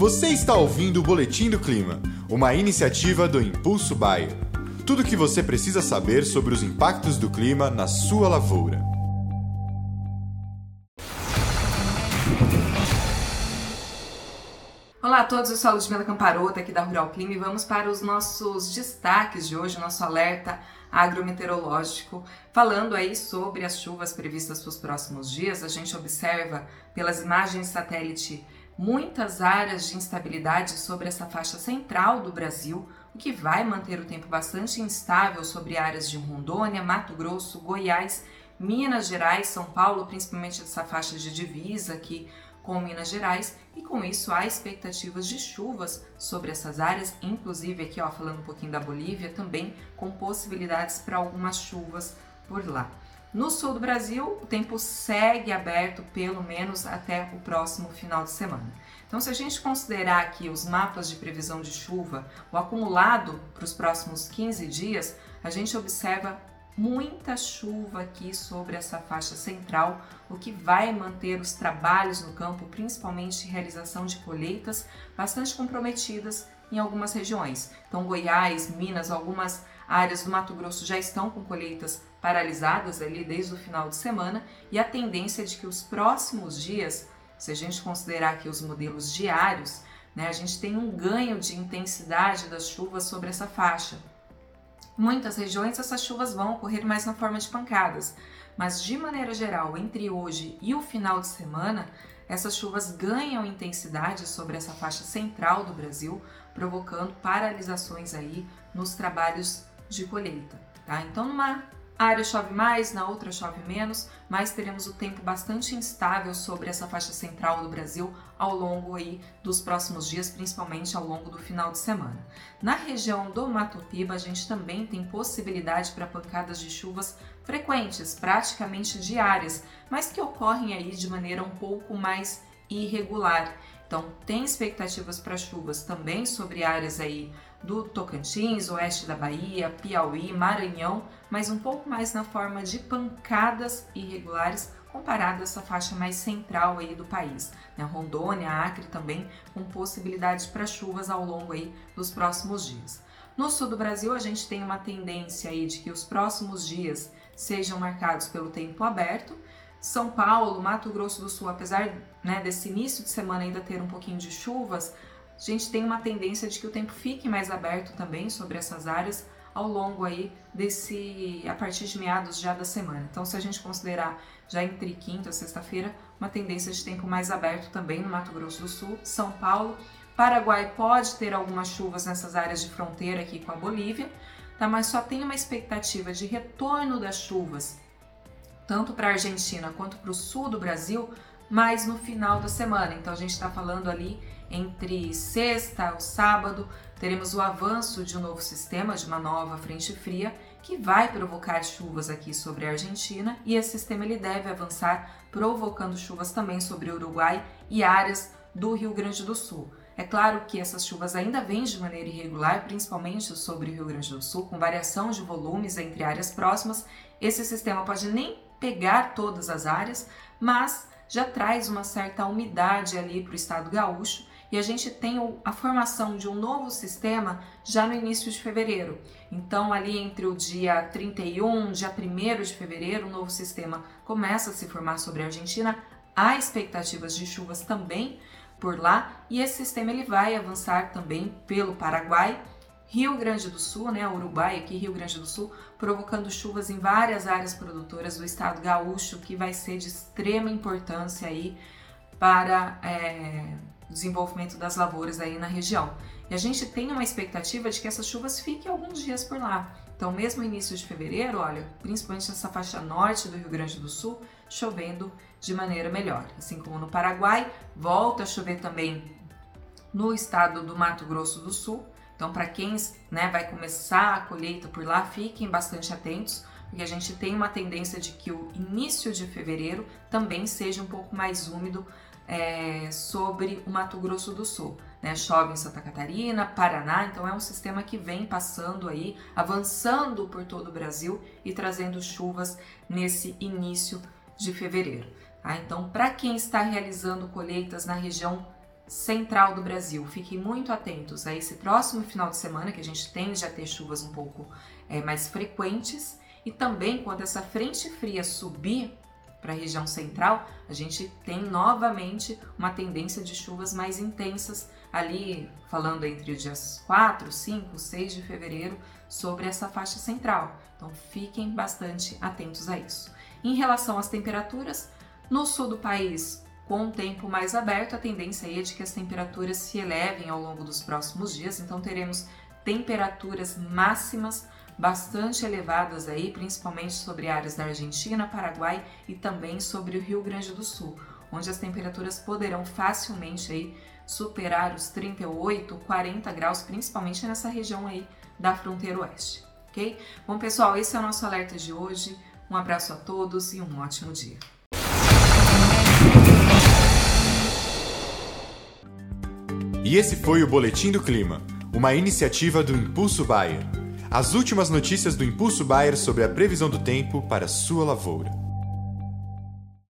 Você está ouvindo o Boletim do Clima, uma iniciativa do Impulso Bayer. Tudo o que você precisa saber sobre os impactos do clima na sua lavoura. Olá a todos, eu sou a Ludmila Camparota aqui da Rural Clima e vamos para os nossos destaques de hoje, nosso alerta agrometeorológico, falando aí sobre as chuvas previstas para os próximos dias. A gente observa pelas imagens satélite muitas áreas de instabilidade sobre essa faixa central do Brasil, o que vai manter o tempo bastante instável sobre áreas de Rondônia, Mato Grosso, Goiás, Minas Gerais, São Paulo, principalmente essa faixa de divisa aqui com Minas Gerais, e com isso há expectativas de chuvas sobre essas áreas, inclusive aqui ó, falando um pouquinho da Bolívia, também com possibilidades para algumas chuvas por lá. No sul do Brasil, o tempo segue aberto pelo menos até o próximo final de semana. Então, se a gente considerar aqui os mapas de previsão de chuva, o acumulado para os próximos 15 dias, a gente observa muita chuva aqui sobre essa faixa central, o que vai manter os trabalhos no campo, principalmente realização de colheitas, bastante comprometidas em algumas regiões. Então, Goiás, Minas, algumas áreas do Mato Grosso já estão com colheitas paralisadas ali desde o final de semana e a tendência é de que os próximos dias, se a gente considerar aqui os modelos diários, né, a gente tem um ganho de intensidade das chuvas sobre essa faixa. Muitas regiões essas chuvas vão ocorrer mais na forma de pancadas, mas de maneira geral, entre hoje e o final de semana, essas chuvas ganham intensidade sobre essa faixa central do Brasil, provocando paralisações aí nos trabalhos de colheita. Tá? Então, numa área chove mais, na outra chove menos, mas teremos o tempo bastante instável sobre essa faixa central do Brasil ao longo aí dos próximos dias, principalmente ao longo do final de semana. Na região do Mato Piba, a gente também tem possibilidade para pancadas de chuvas frequentes, praticamente diárias, mas que ocorrem aí de maneira um pouco mais irregular. Então, tem expectativas para chuvas também sobre áreas aí do Tocantins, oeste da Bahia, Piauí, Maranhão, mas um pouco mais na forma de pancadas irregulares comparado a essa faixa mais central aí do país. Né? Rondônia, Acre também com possibilidades para chuvas ao longo aí dos próximos dias. No sul do Brasil, a gente tem uma tendência aí de que os próximos dias sejam marcados pelo tempo aberto. São Paulo, Mato Grosso do Sul, apesar né, desse início de semana ainda ter um pouquinho de chuvas, a gente tem uma tendência de que o tempo fique mais aberto também sobre essas áreas ao longo aí desse a partir de meados já da semana. Então, se a gente considerar já entre quinta e sexta-feira, uma tendência de tempo mais aberto também no Mato Grosso do Sul, São Paulo, Paraguai pode ter algumas chuvas nessas áreas de fronteira aqui com a Bolívia, tá? Mas só tem uma expectativa de retorno das chuvas tanto para a Argentina quanto para o sul do Brasil, mas no final da semana. Então a gente está falando ali entre sexta ou sábado, teremos o avanço de um novo sistema, de uma nova frente fria, que vai provocar chuvas aqui sobre a Argentina e esse sistema ele deve avançar provocando chuvas também sobre o Uruguai e áreas do Rio Grande do Sul. É claro que essas chuvas ainda vêm de maneira irregular, principalmente sobre o Rio Grande do Sul, com variação de volumes entre áreas próximas. Esse sistema pode nem pegar todas as áreas, mas já traz uma certa umidade ali para o estado gaúcho e a gente tem a formação de um novo sistema já no início de fevereiro. Então, ali entre o dia 31, dia 1 de fevereiro, o novo sistema começa a se formar sobre a Argentina. Há expectativas de chuvas também por lá e esse sistema ele vai avançar também pelo Paraguai Rio Grande do Sul, né, Uruguai aqui, Rio Grande do Sul, provocando chuvas em várias áreas produtoras do estado gaúcho, que vai ser de extrema importância aí para é, desenvolvimento das lavouras aí na região. E a gente tem uma expectativa de que essas chuvas fiquem alguns dias por lá. Então, mesmo início de fevereiro, olha, principalmente nessa faixa norte do Rio Grande do Sul, chovendo de maneira melhor. Assim como no Paraguai, volta a chover também no estado do Mato Grosso do Sul, então, para quem né, vai começar a colheita por lá, fiquem bastante atentos, porque a gente tem uma tendência de que o início de fevereiro também seja um pouco mais úmido é, sobre o Mato Grosso do Sul. Né? Chove em Santa Catarina, Paraná, então é um sistema que vem passando aí, avançando por todo o Brasil e trazendo chuvas nesse início de fevereiro. Tá? Então, para quem está realizando colheitas na região central do Brasil. Fiquem muito atentos a esse próximo final de semana, que a gente tende a ter chuvas um pouco é, mais frequentes. E também, quando essa frente fria subir para a região central, a gente tem novamente uma tendência de chuvas mais intensas ali, falando entre os dias 4, 5, 6 de fevereiro, sobre essa faixa central. Então fiquem bastante atentos a isso. Em relação às temperaturas, no sul do país, com o tempo mais aberto, a tendência é de que as temperaturas se elevem ao longo dos próximos dias, então teremos temperaturas máximas bastante elevadas aí, principalmente sobre áreas da Argentina, Paraguai e também sobre o Rio Grande do Sul, onde as temperaturas poderão facilmente aí superar os 38, 40 graus, principalmente nessa região aí da fronteira oeste, ok? Bom, pessoal, esse é o nosso alerta de hoje. Um abraço a todos e um ótimo dia. E esse foi o Boletim do Clima, uma iniciativa do Impulso Bayer. As últimas notícias do Impulso Bayer sobre a previsão do tempo para sua lavoura.